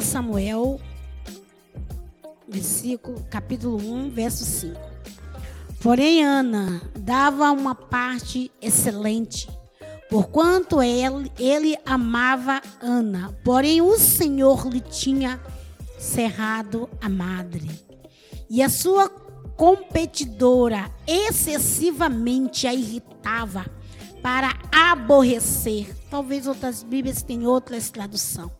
1 Samuel, versículo, capítulo 1, verso 5. Porém, Ana dava uma parte excelente, porquanto ele, ele amava Ana. Porém, o Senhor lhe tinha cerrado a madre. E a sua competidora excessivamente a irritava para aborrecer. Talvez outras Bíblias tenham outras traduções.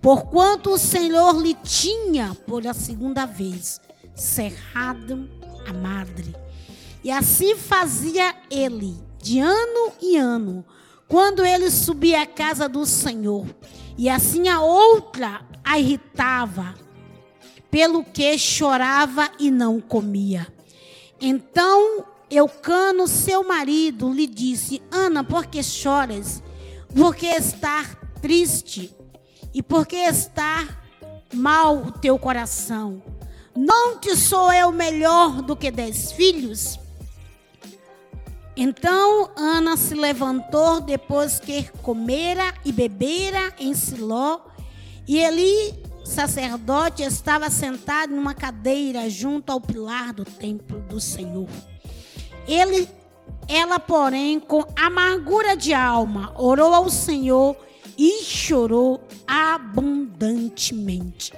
Porquanto o Senhor lhe tinha, por a segunda vez, cerrado a madre. E assim fazia ele, de ano em ano, quando ele subia à casa do Senhor. E assim a outra a irritava, pelo que chorava e não comia. Então Eucano, seu marido, lhe disse: Ana, por que choras? Por que estar triste? E por que está mal o teu coração? Não te sou eu melhor do que dez filhos? Então Ana se levantou depois que comera e bebera em Siló, e Eli, sacerdote, estava sentado numa cadeira junto ao pilar do templo do Senhor. Ele, ela, porém, com amargura de alma, orou ao Senhor e chorou abundantemente.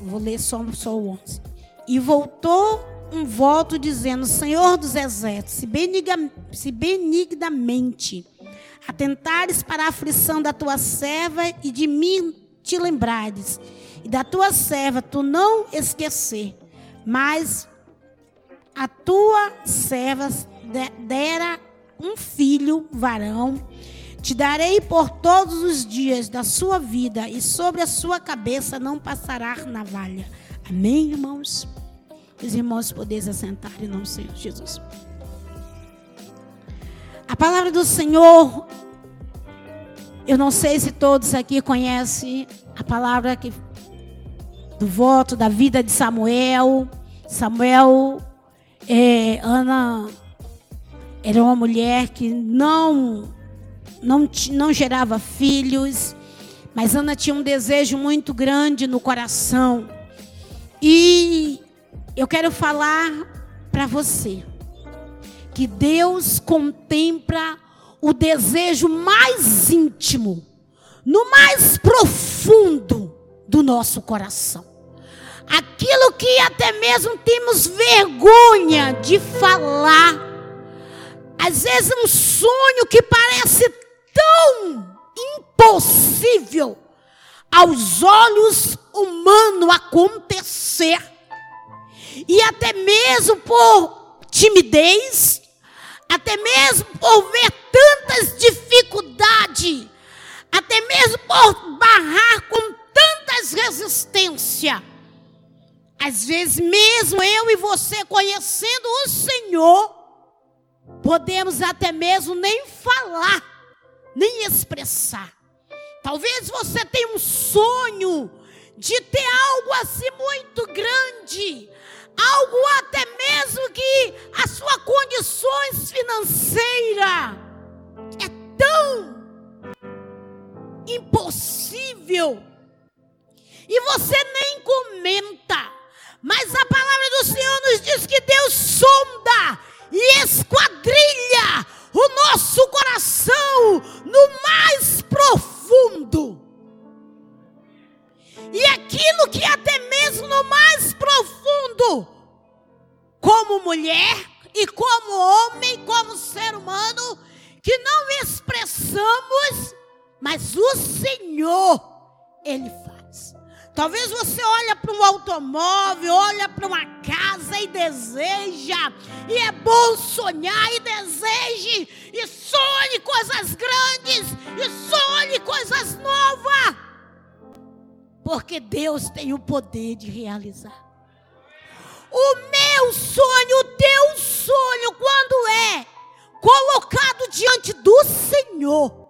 Vou ler só, só o 11. E voltou um voto dizendo: Senhor dos exércitos, se, beniga, se benignamente atentares para a aflição da tua serva e de mim te lembrares, e da tua serva tu não esquecer, mas a tua serva dera um filho varão te darei por todos os dias da sua vida, e sobre a sua cabeça não passará navalha. Amém, irmãos? Os irmãos podeis assentar em nome do Senhor Jesus. A palavra do Senhor, eu não sei se todos aqui conhecem a palavra que, do voto da vida de Samuel. Samuel, é, Ana era uma mulher que não não, não gerava filhos, mas Ana tinha um desejo muito grande no coração. E eu quero falar para você que Deus contempla o desejo mais íntimo, no mais profundo do nosso coração. Aquilo que até mesmo temos vergonha de falar. Às vezes um sonho que parece tão impossível aos olhos humanos acontecer. E até mesmo por timidez, até mesmo por ver tantas dificuldades, até mesmo por barrar com tantas resistências. Às vezes, mesmo eu e você conhecendo o Senhor, podemos até mesmo nem falar nem expressar. Talvez você tenha um sonho de ter algo assim muito grande, algo até mesmo que as suas condições financeiras é tão impossível e você nem comenta. Mas a palavra do Senhor nos diz que Deus sonda e esquadrilha o nosso coração aquilo que até mesmo no mais profundo, como mulher e como homem, como ser humano, que não expressamos, mas o Senhor, Ele faz. Talvez você olhe para um automóvel, olha para uma casa e deseja. E é bom sonhar e deseje. E sonhe coisas grandes. E sonhe coisas novas. Porque Deus tem o poder de realizar. O meu sonho, o teu sonho, quando é colocado diante do Senhor,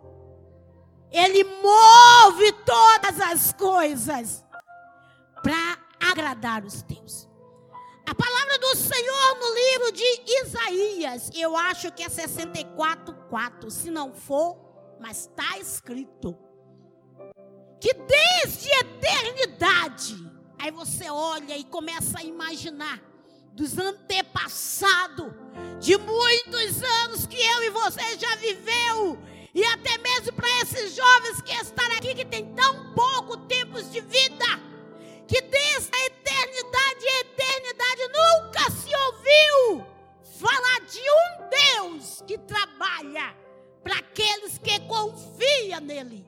Ele move todas as coisas para agradar os teus. A palavra do Senhor no livro de Isaías, eu acho que é 64, 4. Se não for, mas está escrito. Que desde a eternidade, aí você olha e começa a imaginar dos antepassados, de muitos anos que eu e você já viveu, e até mesmo para esses jovens que estão aqui que tem tão pouco tempo de vida, que desde a eternidade e eternidade nunca se ouviu falar de um Deus que trabalha para aqueles que confiam nele.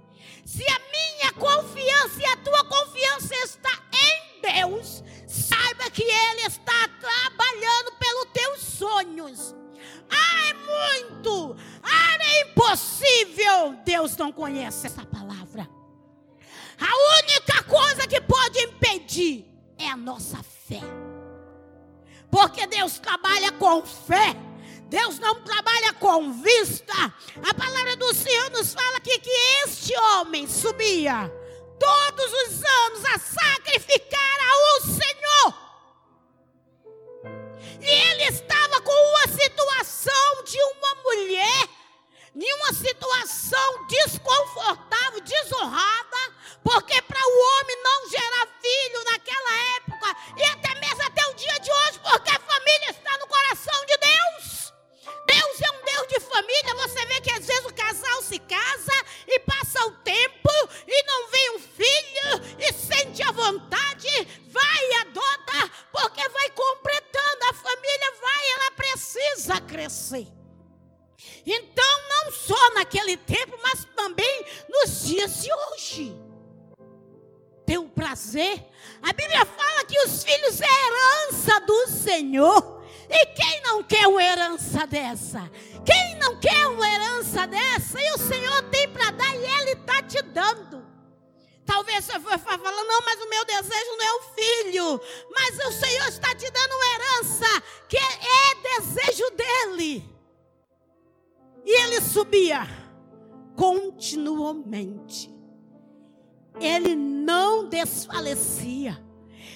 Conhece essa palavra. A única coisa que pode impedir é a nossa fé. Porque Deus trabalha com fé. Deus não trabalha com vista. A palavra do Senhor nos fala aqui que este homem subia todos os anos a sacrificar ao Senhor. E ele estava com uma situação de uma mulher, em uma situação desconfortável, desonrada, porque para o homem não gerar filho naquela época, e até mesmo até o dia de hoje, porque a família está no coração de Deus. Deus é um Deus de família. Você vê que às vezes o casal se casa e passa o tempo e não vem um filho e sente a vontade, vai e adota, porque vai completando. A família vai, ela precisa crescer. Então, não só naquele tempo, mas também nos dias de hoje. Tem um prazer. A Bíblia fala que os filhos é herança do Senhor. E quem não quer uma herança dessa? Quem não quer uma herança dessa? E o Senhor tem para dar e Ele está te dando. Talvez você vai falar, não, mas o meu desejo não é o filho. Mas o Senhor está te dando uma herança que é desejo dele. E ele subia continuamente. Ele não desfalecia.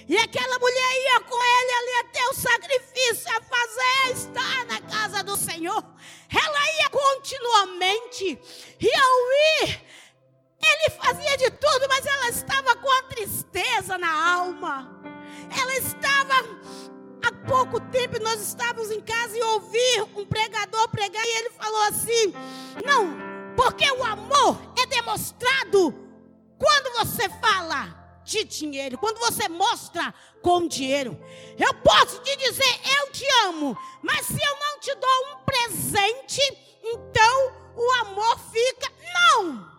E aquela mulher ia com ele ali até o sacrifício a fazer, estar na casa do Senhor. Ela ia continuamente. E ao ir, ele fazia de tudo, mas ela estava com a tristeza na alma. Ela estava há pouco tempo nós estávamos em casa e ouvi um pregador pregar e ele falou assim: "Não, porque o amor é demonstrado quando você fala de dinheiro, quando você mostra com dinheiro. Eu posso te dizer, eu te amo, mas se eu não te dou um presente, então o amor fica. Não!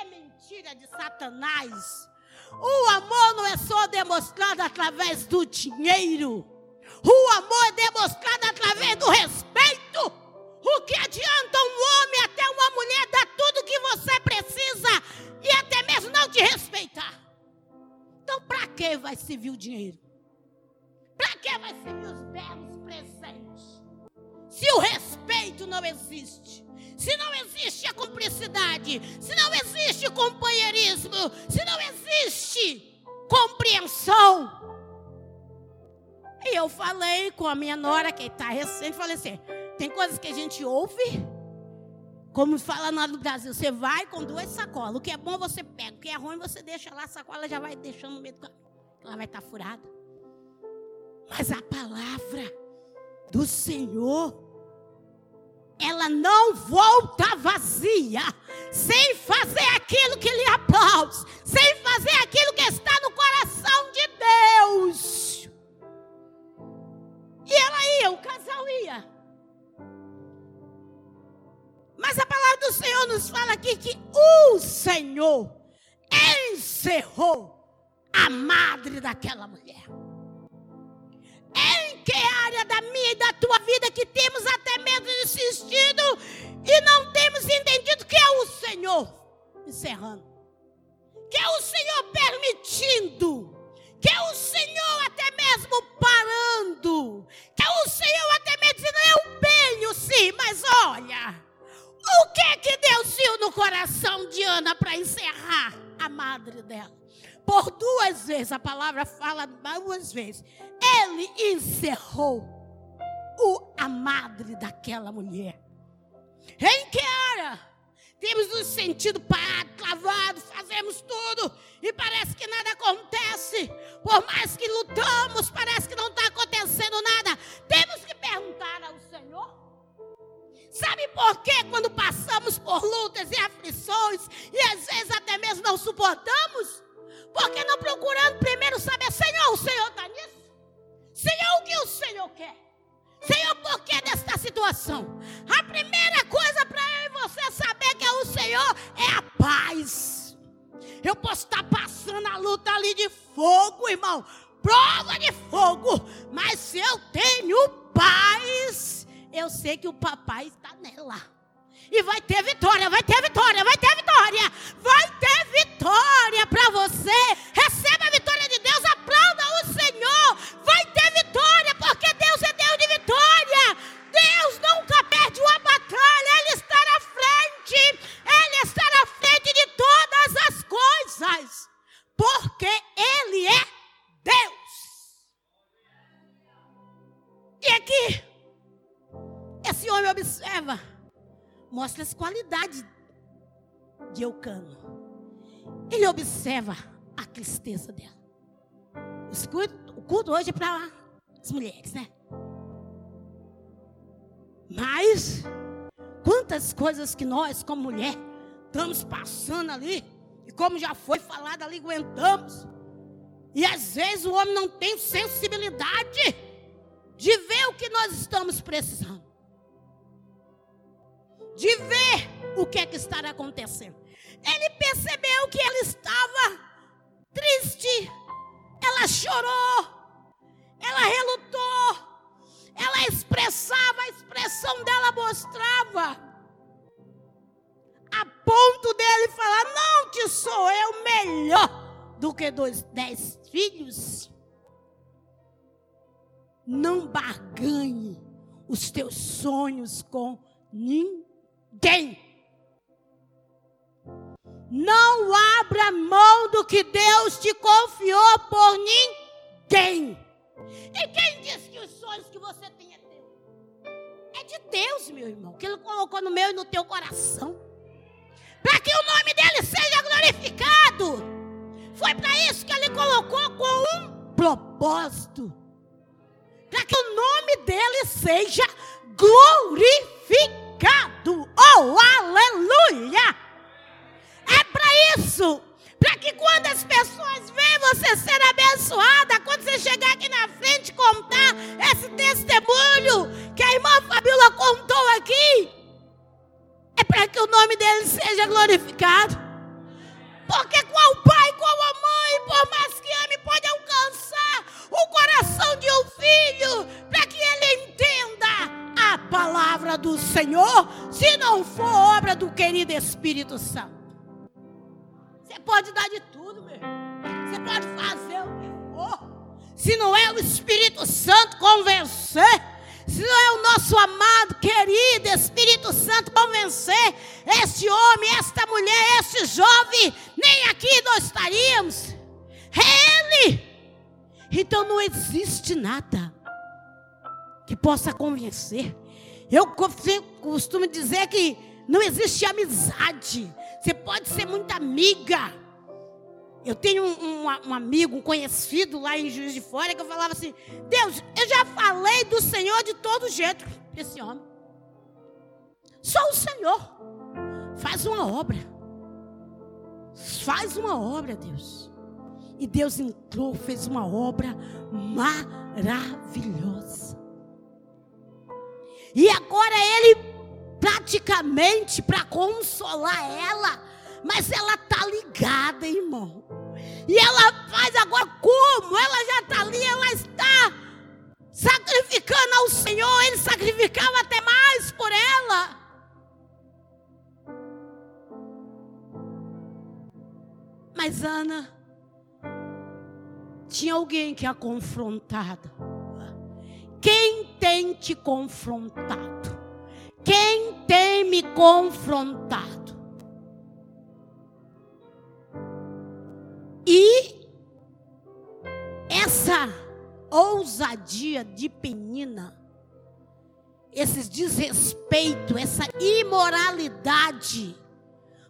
É mentira de Satanás. O amor não é só demonstrado através do dinheiro. O amor é demonstrado através do respeito. O que adianta um homem até uma mulher dar tudo que você precisa e até mesmo não te respeitar? Então, para que vai servir o dinheiro? Para que vai servir os belos presentes? Se o respeito não existe, se não existe a cumplicidade, se não existe companheirismo, se não existe compreensão. E eu falei com a minha nora, que está recente, falei assim: tem coisas que a gente ouve como fala lá no Brasil, você vai com duas sacolas. O que é bom você pega, o que é ruim você deixa lá, a sacola já vai deixando no meio do caminho. Ela vai estar furada. Mas a palavra do Senhor, ela não volta vazia, sem fazer aquilo que lhe aplaude, sem fazer aquilo que está no coração de Deus. E ela ia, o casal ia. Mas a palavra do Senhor nos fala aqui que o Senhor encerrou a madre daquela mulher. Em que área da minha e da tua vida que temos até mesmo insistido e não temos entendido que é o Senhor encerrando, que é o Senhor permitindo, que é o Senhor até mesmo parando, que é o Senhor até mesmo dizendo: Eu venho sim, mas olha. O que é que Deus viu no coração de Ana para encerrar a madre dela? Por duas vezes, a palavra fala duas vezes. Ele encerrou o, a madre daquela mulher. Em que área? temos nos sentido parados, travados, fazemos tudo e parece que nada acontece. Por mais que lutamos, parece que não está acontecendo nada. Temos que perguntar ao Senhor. Sabe por quê? Quando passamos por lutas e aflições e às vezes até mesmo não suportamos? Porque não procurando primeiro saber, Senhor, o Senhor está nisso? Senhor, o que o Senhor quer? Senhor, por que desta situação? A primeira coisa para eu e você saber que é o Senhor é a paz. Eu posso estar passando a luta ali de fogo, irmão, prova de fogo, mas se eu tenho paz, eu sei que o papai está nela. E vai ter vitória, vai ter vitória, vai ter vitória, vai ter vitória para você. Receba as qualidades de Eucano. Ele observa a tristeza dela. O culto hoje é para as mulheres, né? Mas quantas coisas que nós, como mulher, estamos passando ali, e como já foi falado ali, aguentamos. E às vezes o homem não tem sensibilidade de ver o que nós estamos precisando. De ver o que é que está acontecendo. Ele percebeu que ela estava triste. Ela chorou. Ela relutou. Ela expressava, a expressão dela mostrava. A ponto dele falar: Não te sou eu melhor do que dois, dez filhos. Não barganhe os teus sonhos com ninguém. Não abra mão do que Deus te confiou por ninguém. E quem disse que os sonhos que você tem é teu? É de Deus, meu irmão, que Ele colocou no meu e no teu coração. Para que o nome dele seja glorificado. Foi para isso que Ele colocou com um propósito. Para que o nome dele seja glorificado. Oh, aleluia! É para isso para que quando as pessoas veem você ser abençoada, quando você chegar aqui na frente contar esse testemunho que a irmã Fabiola contou aqui, é para que o nome dele seja glorificado. Porque qual pai, qual a mãe, por mais que ame, pode alcançar o coração de um filho para que ele entenda a palavra do Senhor, se não for obra do querido Espírito Santo. Você pode dar de tudo, meu Você pode fazer o que for. Se não é o Espírito Santo convencer, se não é o nosso amado, querido Espírito Santo convencer este homem, esta mulher, este jovem, nem aqui nós estaríamos. É Ele. Então não existe nada que possa convencer. Eu costumo dizer que não existe amizade você pode ser muito amiga. Eu tenho um, um, um, amigo, um conhecido lá em Juiz de Fora, que eu falava assim: Deus, eu já falei do Senhor de todo jeito para esse homem. Só o Senhor faz uma obra. Faz uma obra, Deus. E Deus entrou, fez uma obra maravilhosa. E agora ele praticamente para consolar ela, mas ela tá ligada, irmão. E ela faz agora como? Ela já está ali, ela está sacrificando ao Senhor, ele sacrificava até mais por ela. Mas Ana tinha alguém que a confrontado. Quem tem te confrontado? Quem tem me confrontado? E essa ousadia de Penina, esse desrespeito, essa imoralidade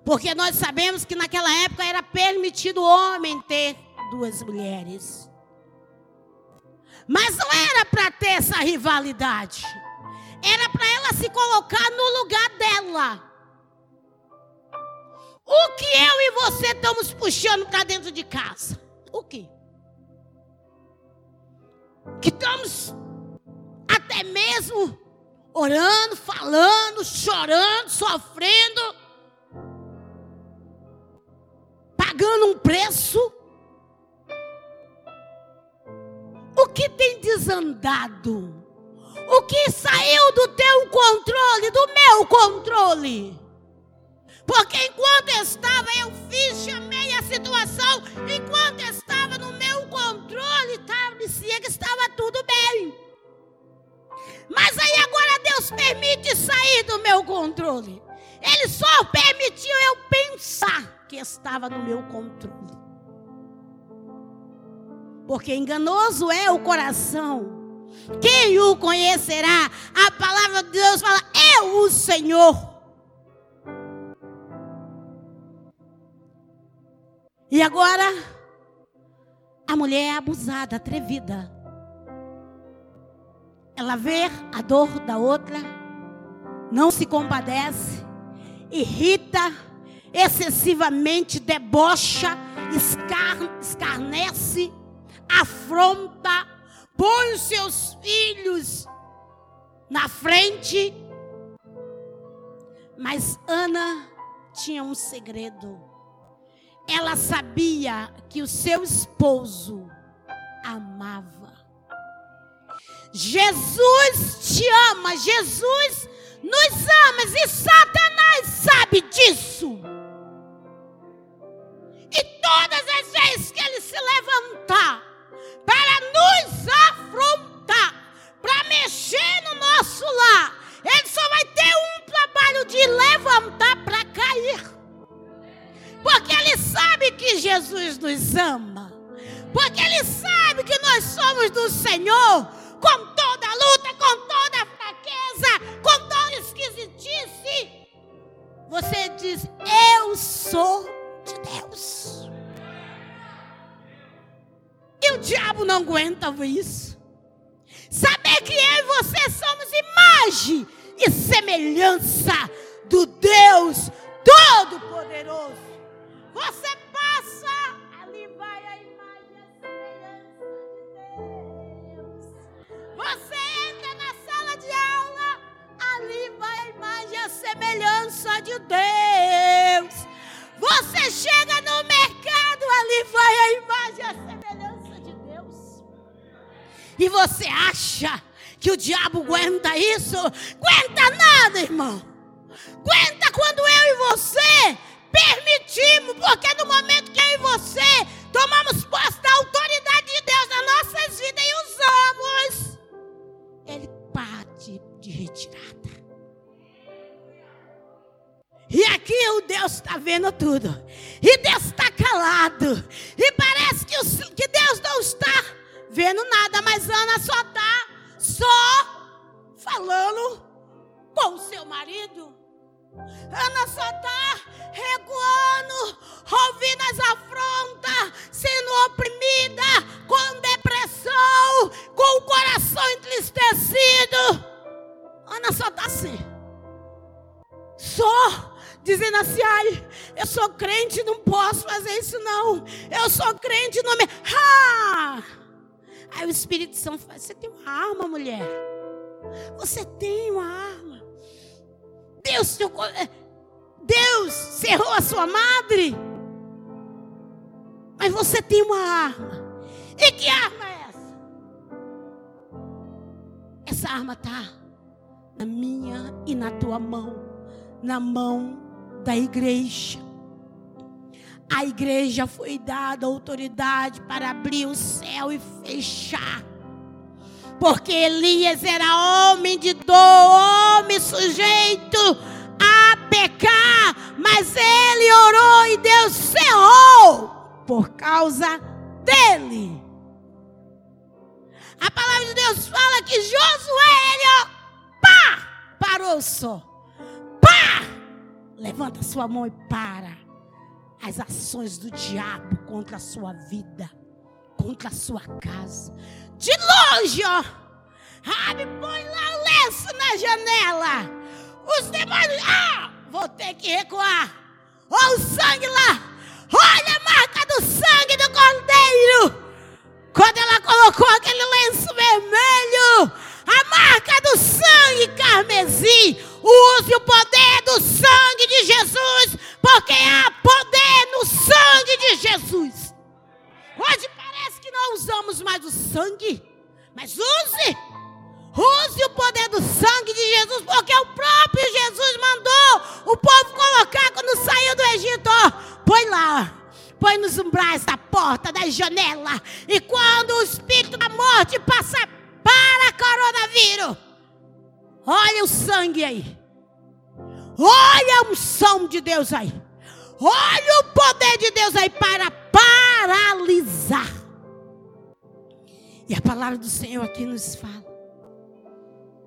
Porque nós sabemos que naquela época era permitido o homem ter duas mulheres. Mas não era para ter essa rivalidade. Era para ela se colocar no lugar dela. O que eu e você estamos puxando para dentro de casa? O que? Que estamos até mesmo orando, falando, chorando, sofrendo, pagando um preço. Que tem desandado? O que saiu do teu controle, do meu controle? Porque enquanto estava, eu fiz, chamei a situação. Enquanto estava no meu controle, parecia que estava tudo bem. Mas aí agora Deus permite sair do meu controle. Ele só permitiu eu pensar que estava no meu controle. Porque enganoso é o coração. Quem o conhecerá? A palavra de Deus fala: Eu, o Senhor. E agora, a mulher é abusada, atrevida. Ela vê a dor da outra, não se compadece, irrita, excessivamente debocha, escar, escarnece, afronta, põe os seus filhos na frente. Mas Ana tinha um segredo ela sabia que o seu esposo amava. Jesus te ama, Jesus nos ama e Satanás sabe disso. E todas as vezes que ele se levantar nos afrontar, para mexer no nosso lar, ele só vai ter um trabalho de levantar para cair. Porque ele sabe que Jesus nos ama. Porque ele sabe que nós somos do Senhor. Com toda a luta, com toda a fraqueza, com toda esquisitice. Você diz: Eu sou de Deus. E o diabo não aguenta isso. Saber que eu e você somos imagem e semelhança do Deus Todo-Poderoso. Você passa, ali vai a imagem a semelhança de Deus. Você entra na sala de aula, ali vai a imagem a semelhança de Deus. Você chega no mercado, ali vai a imagem a semelhança. E você acha que o diabo aguenta isso? Aguenta nada, irmão. Aguenta quando eu e você permitimos, porque no momento que eu e você tomamos posse da autoridade de Deus nas nossas vidas e usamos, ele parte de retirada. E aqui o Deus está vendo tudo. E Deus está calado. E parece que, o, que Deus não está vendo nada. Mas Ana só está só falando com o seu marido. Ana só está recuando, ouvindo as afrontas, sendo oprimida, com depressão, com o coração entristecido. Ana só está assim. Só dizendo assim, ai, eu sou crente, não posso fazer isso não. Eu sou crente, não me... Ah! Aí o Espírito Santo fala, você tem uma arma, mulher. Você tem uma arma. Deus, eh, Deus cerrou a sua madre. Mas você tem uma arma. E que arma é essa? Essa arma está na minha e na tua mão, na mão da igreja. A igreja foi dada autoridade para abrir o céu e fechar. Porque Elias era homem de dor, homem sujeito a pecar, mas ele orou e Deus cerrou por causa dele. A palavra de Deus fala que Josué, ele ó, pá, parou só. Pá, Levanta sua mão e para as ações do diabo contra a sua vida, contra a sua casa. De longe, ó. Abre, põe lá o lenço na janela. Os demônios, ah, vou ter que recuar. Olha o sangue lá. Olha a marca do sangue do cordeiro. Quando ela colocou aquele lenço vermelho, a marca do sangue carmesim. Use o poder do sangue de Jesus, porque há poder no sangue de Jesus. Hoje parece que não usamos mais o sangue, mas use. Use o poder do sangue de Jesus, porque o próprio Jesus mandou o povo colocar quando saiu do Egito. põe lá, põe nos umbrais da porta, da janela. E quando o espírito da morte passar para coronavírus, olha o sangue aí. Olha a unção de Deus aí. Olha o poder de Deus aí para paralisar. E a palavra do Senhor aqui nos fala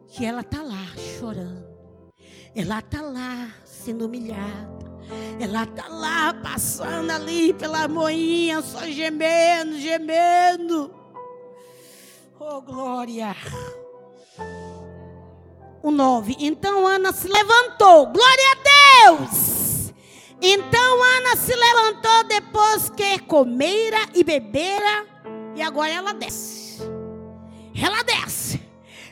que ela está lá chorando. Ela está lá sendo humilhada. Ela está lá passando ali pela moinha, só gemendo, gemendo. Oh, glória. O 9. Então Ana se levantou. Glória a Deus. Então Ana se levantou depois que comeira e bebera. E agora ela desce. Ela desce.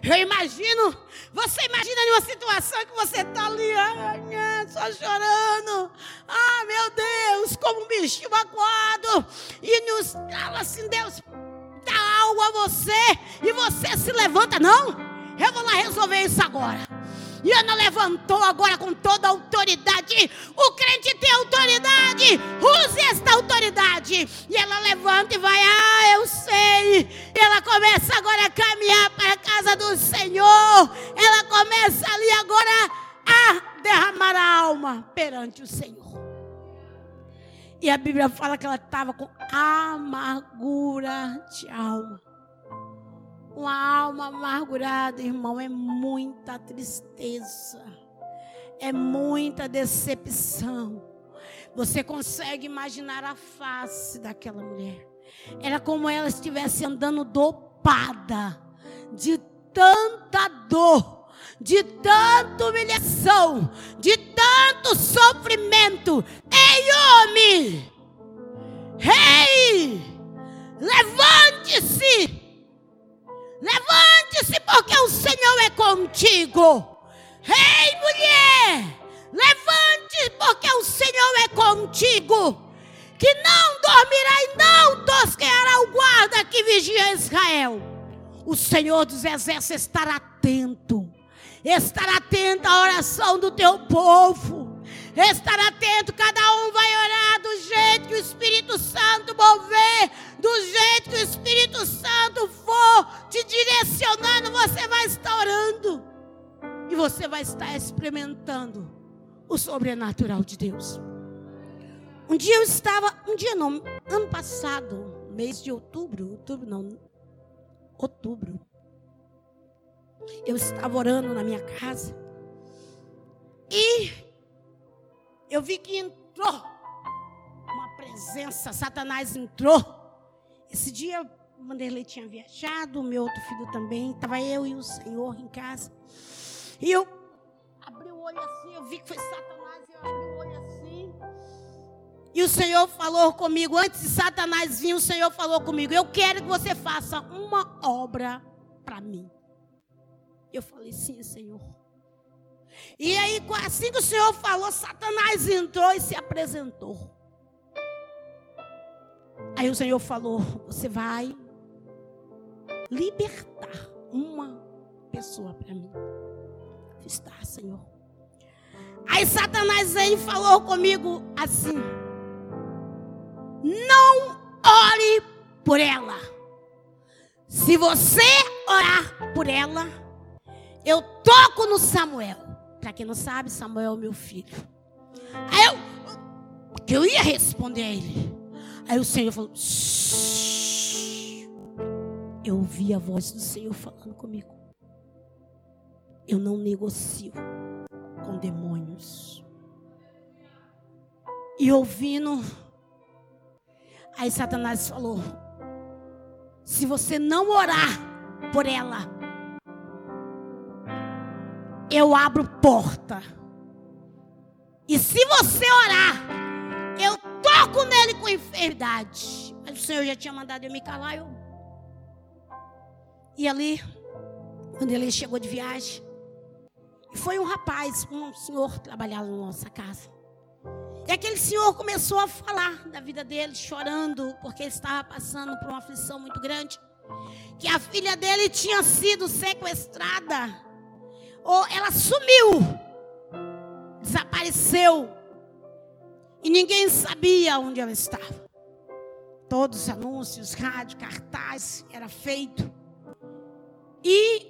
Eu imagino, você imagina uma situação que você está ali, ai, só chorando. Ah, meu Deus, como um bichinho magoado. E nos fala assim, Deus dá algo a você. E você se levanta, não? Eu vou lá resolver isso agora. E Ana levantou agora com toda a autoridade. O crente tem autoridade. Use esta autoridade. E ela levanta e vai. Ah, eu sei. E ela começa agora a caminhar para a casa do Senhor. Ela começa ali agora a derramar a alma perante o Senhor. E a Bíblia fala que ela estava com amargura de alma. Uma alma amargurada, irmão, é muita tristeza, é muita decepção. Você consegue imaginar a face daquela mulher? Era como ela estivesse andando dopada de tanta dor, de tanta humilhação, de tanto sofrimento. Ei, homem! Ei! Levante-se! Levante-se, porque o Senhor é contigo. Ei, mulher, levante, porque o Senhor é contigo. Que não dormirá e não tosqueará o guarda que vigia Israel. O Senhor dos exércitos estará atento. Estará atento à oração do teu povo estar atento, cada um vai orar do jeito que o Espírito Santo mover, do jeito que o Espírito Santo for te direcionando, você vai estar orando e você vai estar experimentando o sobrenatural de Deus. Um dia eu estava, um dia não, ano passado, mês de outubro, outubro não, outubro. Eu estava orando na minha casa e eu vi que entrou uma presença, Satanás entrou. Esse dia o Vanderlei tinha viajado, o meu outro filho também, estava eu e o Senhor em casa. E eu abri o olho assim, eu vi que foi Satanás, eu abri o olho assim. E o Senhor falou comigo, antes de Satanás vir, o Senhor falou comigo: Eu quero que você faça uma obra para mim. Eu falei: Sim, Senhor. E aí, assim que o Senhor falou, Satanás entrou e se apresentou. Aí o Senhor falou: Você vai libertar uma pessoa para mim. Está, Senhor. Aí Satanás aí falou comigo assim: Não ore por ela. Se você orar por ela, eu toco no Samuel. Para quem não sabe, Samuel é meu filho. Aí eu, eu ia responder a ele. Aí o Senhor falou: Shh. Eu ouvi a voz do Senhor falando comigo. Eu não negocio com demônios. E ouvindo. Aí Satanás falou: se você não orar por ela, eu abro porta. E se você orar, eu toco nele com enfermidade. Mas o Senhor já tinha mandado eu me calar. Eu... E ali, quando ele chegou de viagem, foi um rapaz, um senhor trabalhava na nossa casa. E aquele senhor começou a falar da vida dele, chorando, porque ele estava passando por uma aflição muito grande. Que a filha dele tinha sido sequestrada, ou ela sumiu, desapareceu, e ninguém sabia onde ela estava. Todos os anúncios, rádio, cartaz, era feito. E,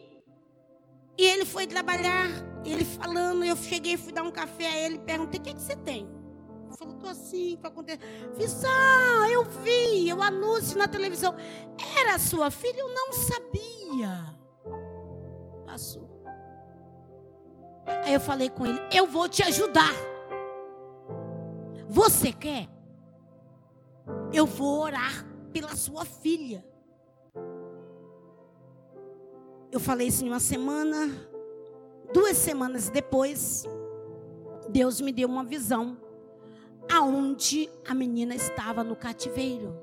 e ele foi trabalhar, ele falando, eu cheguei, fui dar um café a ele, perguntei: o que, que você tem? Ele falou: estou assim, o que aconteceu? Fiz, ah, eu vi, eu anúncio na televisão. Era sua filha, eu não sabia. Passou. Aí eu falei com ele: eu vou te ajudar. Você quer? Eu vou orar pela sua filha. Eu falei isso em uma semana. Duas semanas depois, Deus me deu uma visão aonde a menina estava no cativeiro.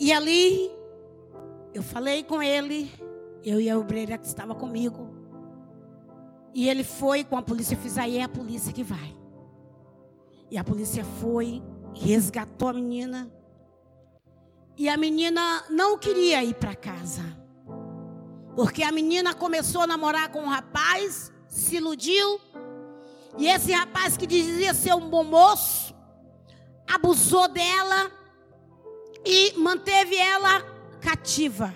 E ali eu falei com ele, eu e a obreira que estava comigo. E ele foi com a polícia, eu fiz aí é a polícia que vai. E a polícia foi, resgatou a menina. E a menina não queria ir para casa. Porque a menina começou a namorar com um rapaz, se iludiu. E esse rapaz que dizia ser um bom moço, abusou dela e manteve ela cativa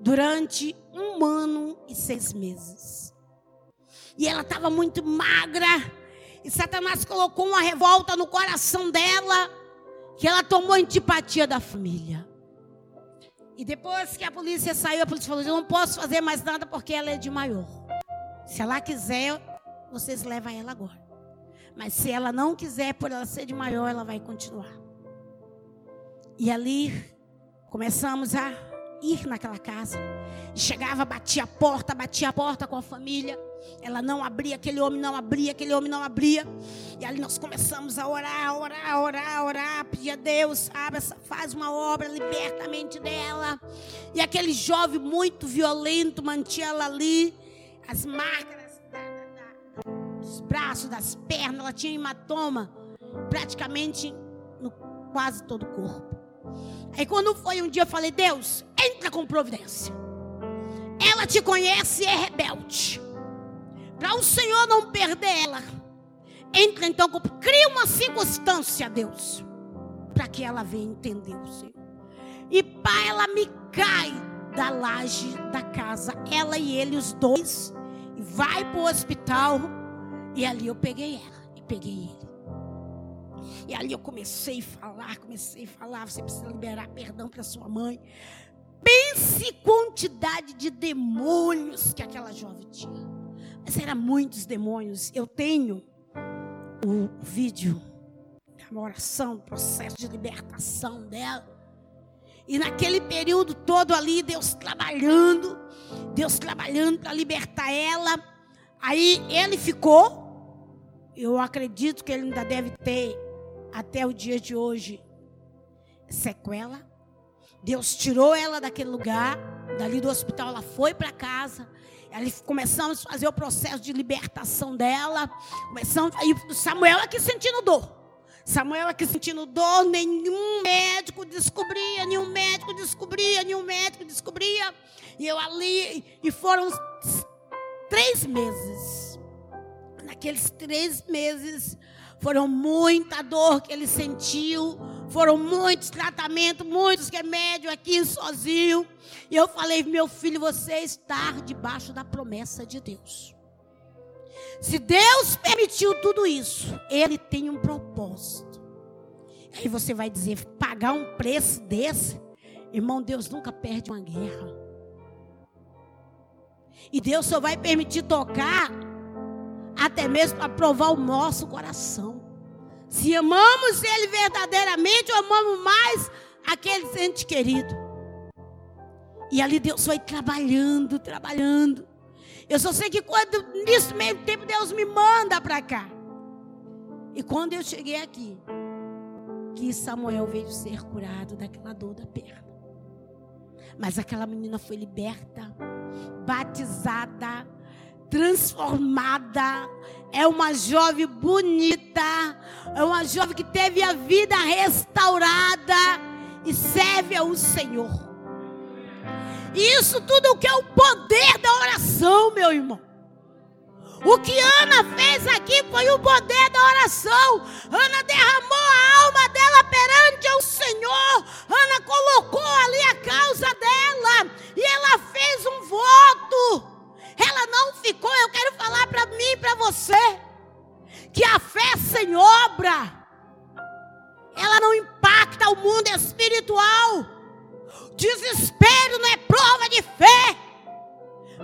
durante um ano e seis meses. E ela estava muito magra. E Satanás colocou uma revolta no coração dela, que ela tomou antipatia da família. E depois que a polícia saiu, a polícia falou: Eu não posso fazer mais nada porque ela é de maior. Se ela quiser, vocês levam ela agora. Mas se ela não quiser, por ela ser de maior, ela vai continuar. E ali começamos a ir naquela casa. Chegava, batia a porta, batia a porta com a família. Ela não abria, aquele homem não abria, aquele homem não abria. E ali nós começamos a orar, orar, orar, orar, pedir a Deus, abre, faz uma obra, liberta a mente dela. E aquele jovem muito violento mantinha ela ali, as marcas dos braços, das pernas, ela tinha hematoma praticamente no quase todo o corpo. Aí quando foi um dia eu falei, Deus, entra com providência. Ela te conhece e é rebelde. Para o Senhor não perder ela. Entra então, cria uma circunstância, Deus. Para que ela venha entender o Senhor. E pá, ela me cai da laje da casa. Ela e ele, os dois. E vai para o hospital. E ali eu peguei ela. E peguei ele. E ali eu comecei a falar, comecei a falar. Você precisa liberar perdão para sua mãe. Pense quantidade de demônios que aquela jovem tinha. Mas eram muitos demônios. Eu tenho o vídeo da oração, o processo de libertação dela. E naquele período todo ali, Deus trabalhando, Deus trabalhando para libertar ela. Aí ele ficou. Eu acredito que ele ainda deve ter até o dia de hoje sequela. Deus tirou ela daquele lugar, dali do hospital, ela foi para casa. Ali começamos a fazer o processo de libertação dela. Começamos, aí Samuel aqui sentindo dor. Samuel aqui sentindo dor, nenhum médico descobria, nenhum médico descobria, nenhum médico descobria. E eu ali, e foram três meses. Naqueles três meses, foram muita dor que ele sentiu, foram muitos tratamentos, muitos remédios aqui sozinho. E eu falei, meu filho, você está debaixo da promessa de Deus. Se Deus permitiu tudo isso, Ele tem um propósito. Aí você vai dizer, pagar um preço desse, irmão, Deus nunca perde uma guerra. E Deus só vai permitir tocar até mesmo para provar o nosso coração. Se amamos Ele verdadeiramente ou amamos mais aquele ente querido. E ali Deus foi trabalhando, trabalhando. Eu só sei que quando, nesse meio tempo, Deus me manda para cá. E quando eu cheguei aqui, que Samuel veio ser curado daquela dor da perna. Mas aquela menina foi liberta, batizada, transformada. É uma jovem bonita, é uma jovem que teve a vida restaurada e serve ao Senhor. E isso tudo que é o poder da oração, meu irmão. O que Ana fez aqui foi o poder da oração. Ana derramou a alma dela perante o Senhor. Ana colocou ali a causa dela. E ela fez um voto. Ela não ficou. Eu quero falar para mim e para você. Que a fé sem obra. Ela não impacta o mundo espiritual. Desespero não é prova de fé.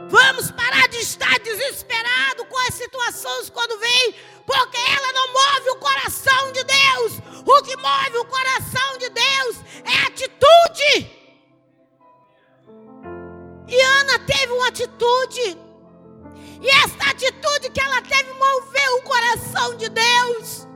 Vamos parar de estar desesperado com as situações quando vem, porque ela não move o coração de Deus. O que move o coração de Deus é atitude. E Ana teve uma atitude. E essa atitude que ela teve moveu o coração de Deus.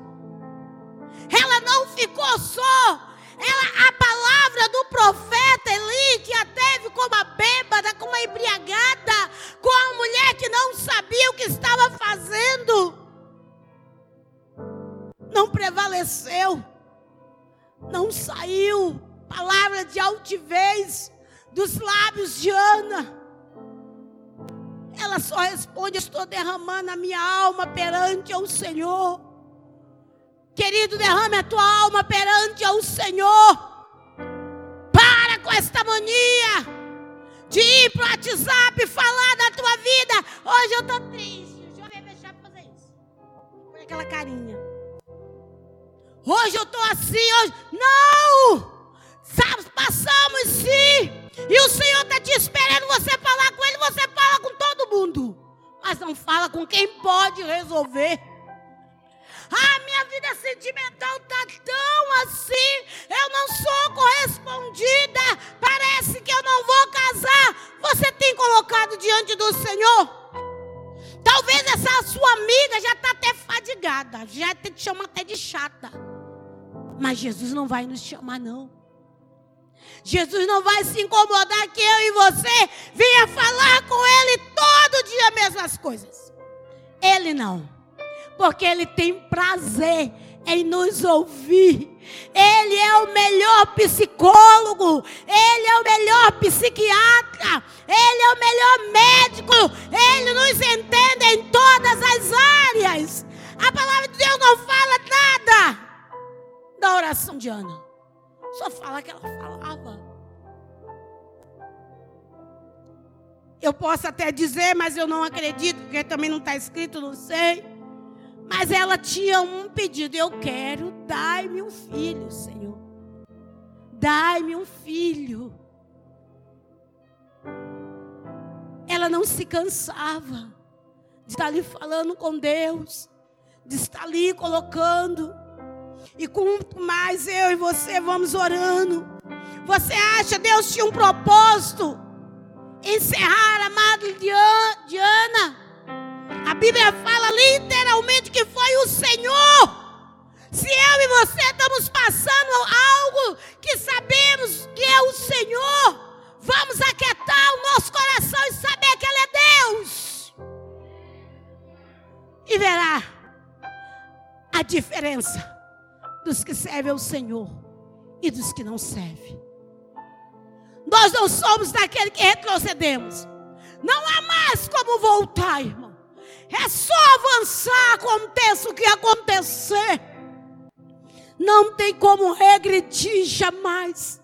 Ela não ficou só ela, a palavra do profeta Eli, que a teve como a bêbada, como a embriagada, com a mulher que não sabia o que estava fazendo, não prevaleceu, não saiu palavra de altivez dos lábios de Ana. Ela só responde: Estou derramando a minha alma perante o Senhor. Querido, derrame a tua alma perante ao Senhor. Para com esta mania de ir para o WhatsApp falar da tua vida. Hoje eu estou triste. Deixa eu ver deixar para fazer isso. Põe aquela carinha. Hoje eu estou assim. Hoje... Não! Sabe, passamos sim. E o Senhor está te esperando você falar com Ele. Você fala com todo mundo. Mas não fala com quem pode resolver. Ah, minha vida sentimental está tão assim. Eu não sou correspondida. Parece que eu não vou casar. Você tem colocado diante do Senhor? Talvez essa sua amiga já está até fadigada. Já te chama até de chata. Mas Jesus não vai nos chamar, não. Jesus não vai se incomodar que eu e você venha falar com Ele todo dia as mesmas coisas. Ele não porque Ele tem prazer em nos ouvir. Ele é o melhor psicólogo, Ele é o melhor psiquiatra, Ele é o melhor médico, Ele nos entende em todas as áreas. A palavra de Deus não fala nada da oração de Ana, só fala que ela falava. Eu posso até dizer, mas eu não acredito, porque também não está escrito, não sei. Mas ela tinha um pedido: eu quero, dai-me um filho, Senhor. Dai-me um filho. Ela não se cansava de estar ali falando com Deus, de estar ali colocando. E quanto mais eu e você vamos orando, você acha Deus tinha um propósito? Encerrar a madre de Ana a Bíblia fala literalmente que foi o Senhor. Se eu e você estamos passando algo que sabemos que é o Senhor, vamos aquietar o nosso coração e saber que Ele é Deus. E verá a diferença dos que servem ao Senhor e dos que não servem. Nós não somos daquele que retrocedemos. Não há mais como voltar, irmão. É só avançar, aconteça o que acontecer. Não tem como regredir jamais.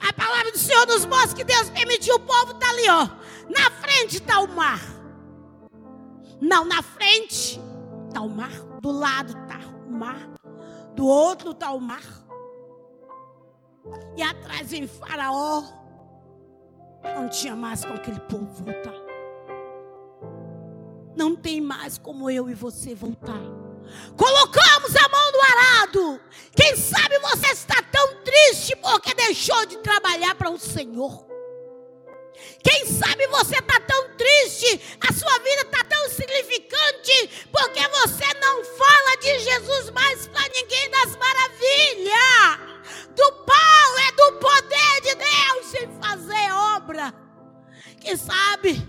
A palavra do Senhor nos mostra que Deus permitiu o povo estar tá ali, ó. Na frente está o mar. Não, na frente está o mar. Do lado está o mar. Do outro está o mar. E atrás vem Faraó. Não tinha mais com aquele povo voltar. Não tem mais como eu e você voltar. Colocamos a mão no parado. Quem sabe você está tão triste porque deixou de trabalhar para o Senhor. Quem sabe você está tão triste, a sua vida está tão significante, porque você não fala de Jesus mais para ninguém das maravilhas. Do pau é do poder de Deus em fazer obra. Quem sabe,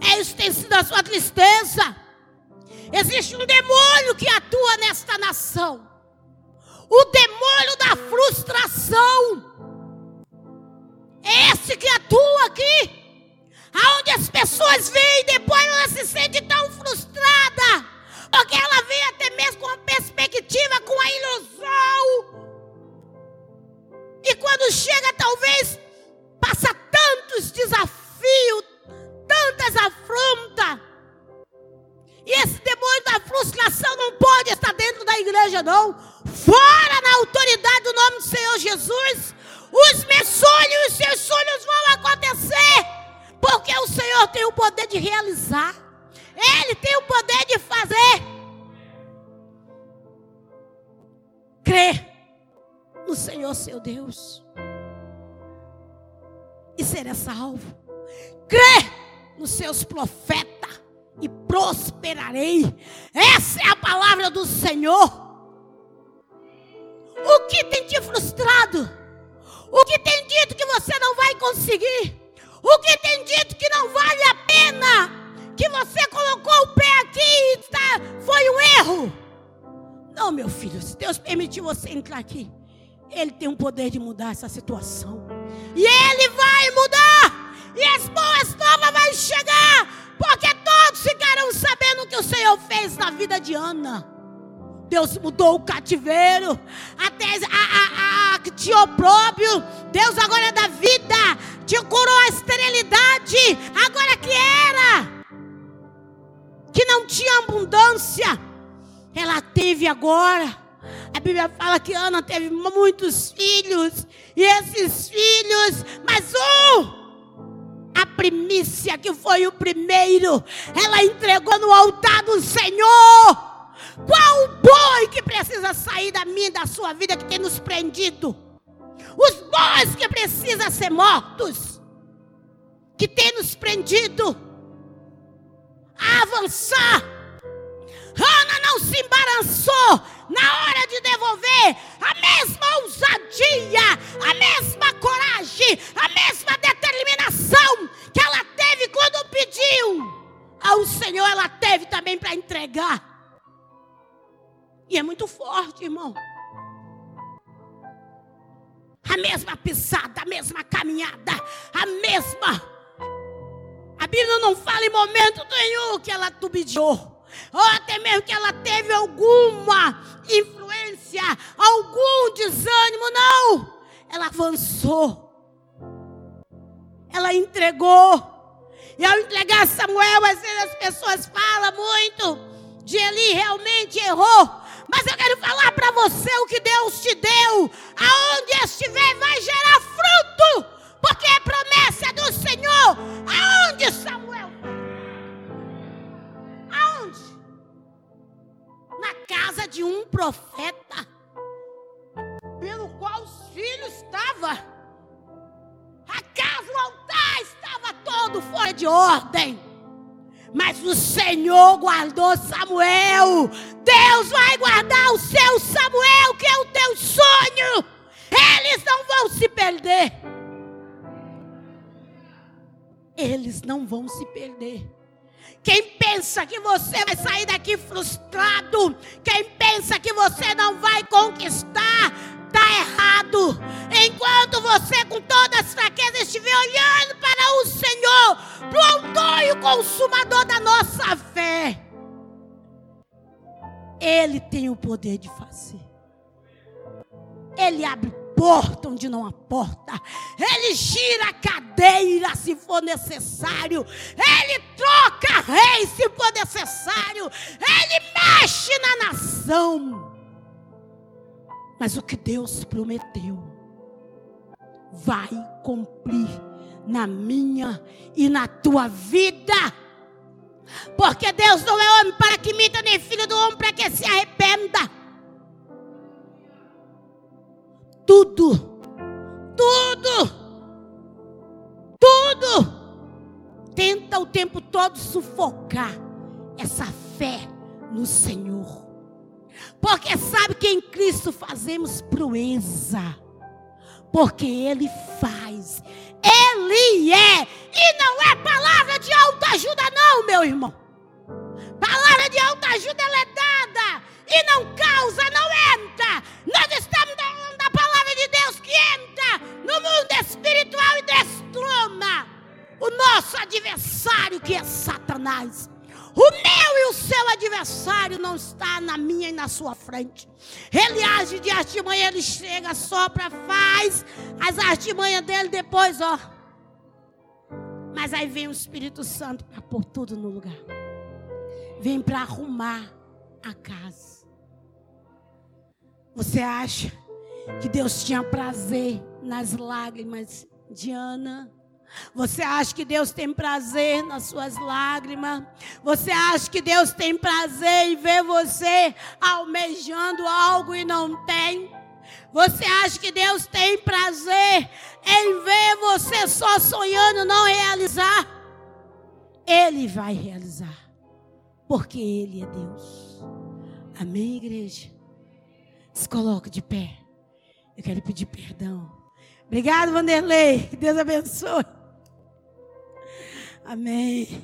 é isso tem sido a sua tristeza. Existe um demônio que atua nesta nação. O demônio da frustração. É esse que atua aqui. Aonde as pessoas vêm e depois ela se sente tão frustrada. Porque ela vem até mesmo com a perspectiva, com a ilusão. E quando chega, talvez, passa tantos desafios, tantas afrontas. E esse demônio da frustração não pode estar dentro da igreja, não. Fora na autoridade do nome do Senhor Jesus. Os meus sonhos, os seus sonhos vão acontecer. Porque o Senhor tem o poder de realizar. Ele tem o poder de fazer. Crê no Senhor seu Deus. E será salvo. Crê nos seus profetas e prosperarei. Essa é a palavra do Senhor. O que tem te frustrado? O que tem dito que você não vai conseguir? O que tem dito que não vale a pena? Que você colocou o pé aqui e está, foi um erro? Não, meu filho, se Deus permitiu você entrar aqui, Ele tem o poder de mudar essa situação. E Ele vai mudar. E as boas novas vão chegar. Porque todos ficarão sabendo o que o Senhor fez na vida de Ana. Deus mudou o cativeiro, até a, a, a, opróbrio. Deus agora é da vida, te curou a esterilidade. Agora que era, que não tinha abundância, ela teve agora. Bíblia fala que Ana teve muitos filhos, e esses filhos, mas um, a primícia que foi o primeiro, ela entregou no altar do Senhor. Qual o boi que precisa sair da minha da sua vida que tem nos prendido? Os bois que precisam ser mortos, que tem nos prendido a avançar. Ana não se embaraçou na hora de devolver a mesma ousadia, a mesma coragem, a mesma determinação que ela teve quando pediu ao Senhor, ela teve também para entregar. E é muito forte, irmão. A mesma pisada, a mesma caminhada, a mesma. A Bíblia não fala em momento nenhum que ela tubidiou. Ou até mesmo que ela teve alguma algum desânimo. Não. Ela avançou. Ela entregou. E ao entregar Samuel, às vezes as pessoas falam muito de Eli realmente errou. Mas eu quero falar para você o que Deus te deu. Aonde estiver, vai gerar fruto. Porque é promessa do Senhor. Aonde, Samuel? Aonde? Na casa de um profeta. Estavam. A casa, o altar estava todo fora de ordem. Mas o Senhor guardou Samuel. Deus vai guardar o seu Samuel, que é o teu sonho. Eles não vão se perder. Eles não vão se perder. Quem pensa que você vai sair daqui frustrado, quem pensa que você não vai conquistar, errado. Enquanto você, com todas as fraquezas, estiver olhando para o Senhor, para o autor e o consumador da nossa fé, Ele tem o poder de fazer. Ele abre porta onde não há porta. Ele gira a cadeira se for necessário. Ele troca rei se for necessário. Ele mexe na nação. Mas o que Deus prometeu vai cumprir na minha e na tua vida. Porque Deus não é homem para que minta, nem filho do homem para que se arrependa. tudo, tudo, tudo, tenta o tempo todo sufocar essa fé no Senhor. Porque sabe que em Cristo fazemos proeza. Porque Ele faz. Ele é. E não é palavra de autoajuda, não, meu irmão. Palavra de autoajuda ela é dada. E não causa, não entra. Nós estamos falando da palavra de Deus que entra no mundo espiritual e destrona o nosso adversário que é Satanás. O meu e o seu adversário não está na minha e na sua frente. Ele age de artimanha, ele chega, sopra, faz as artimanhas dele depois, ó. Mas aí vem o Espírito Santo para pôr tudo no lugar. Vem para arrumar a casa. Você acha que Deus tinha prazer nas lágrimas de Ana? Você acha que Deus tem prazer nas suas lágrimas? Você acha que Deus tem prazer em ver você almejando algo e não tem? Você acha que Deus tem prazer em ver você só sonhando não realizar? Ele vai realizar, porque Ele é Deus. Amém, igreja? Se coloque de pé. Eu quero pedir perdão. Obrigado, Vanderlei. Deus abençoe. Amém.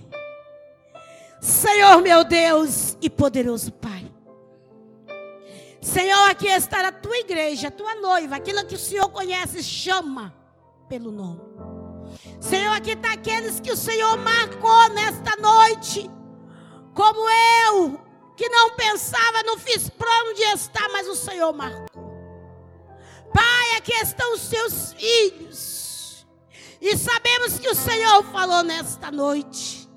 Senhor meu Deus e poderoso Pai. Senhor, aqui está a tua igreja, a tua noiva, aquilo que o Senhor conhece, chama pelo nome. Senhor, aqui está aqueles que o Senhor marcou nesta noite, como eu, que não pensava, não fiz plano de estar, mas o Senhor marcou. Pai, aqui estão os seus filhos. E sabemos que o Senhor falou nesta noite.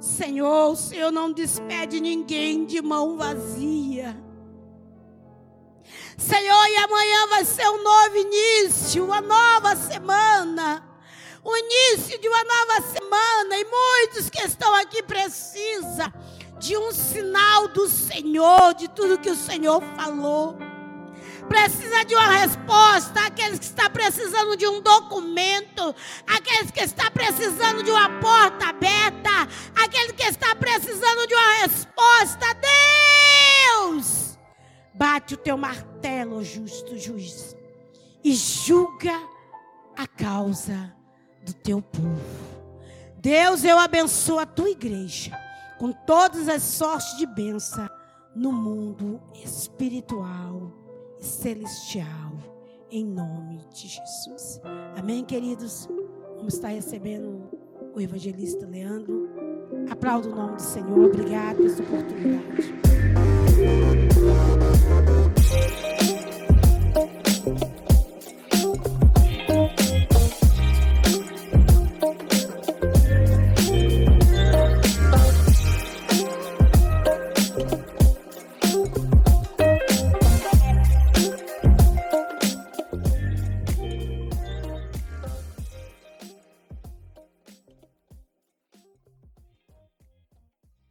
Senhor, o Senhor não despede ninguém de mão vazia. Senhor, e amanhã vai ser um novo início, uma nova semana. O início de uma nova semana. E muitos que estão aqui precisam de um sinal do Senhor, de tudo que o Senhor falou precisa de uma resposta, aqueles que estão precisando de um documento, aqueles que estão precisando de uma porta aberta, aqueles que estão precisando de uma resposta. Deus, bate o teu martelo, justo juiz, e julga a causa do teu povo. Deus, eu abençoo a tua igreja com todas as sortes de bênção no mundo espiritual celestial, em nome de Jesus. Amém, queridos? Vamos estar recebendo o evangelista Leandro. Aplaudo o nome do Senhor. Obrigado pela oportunidade.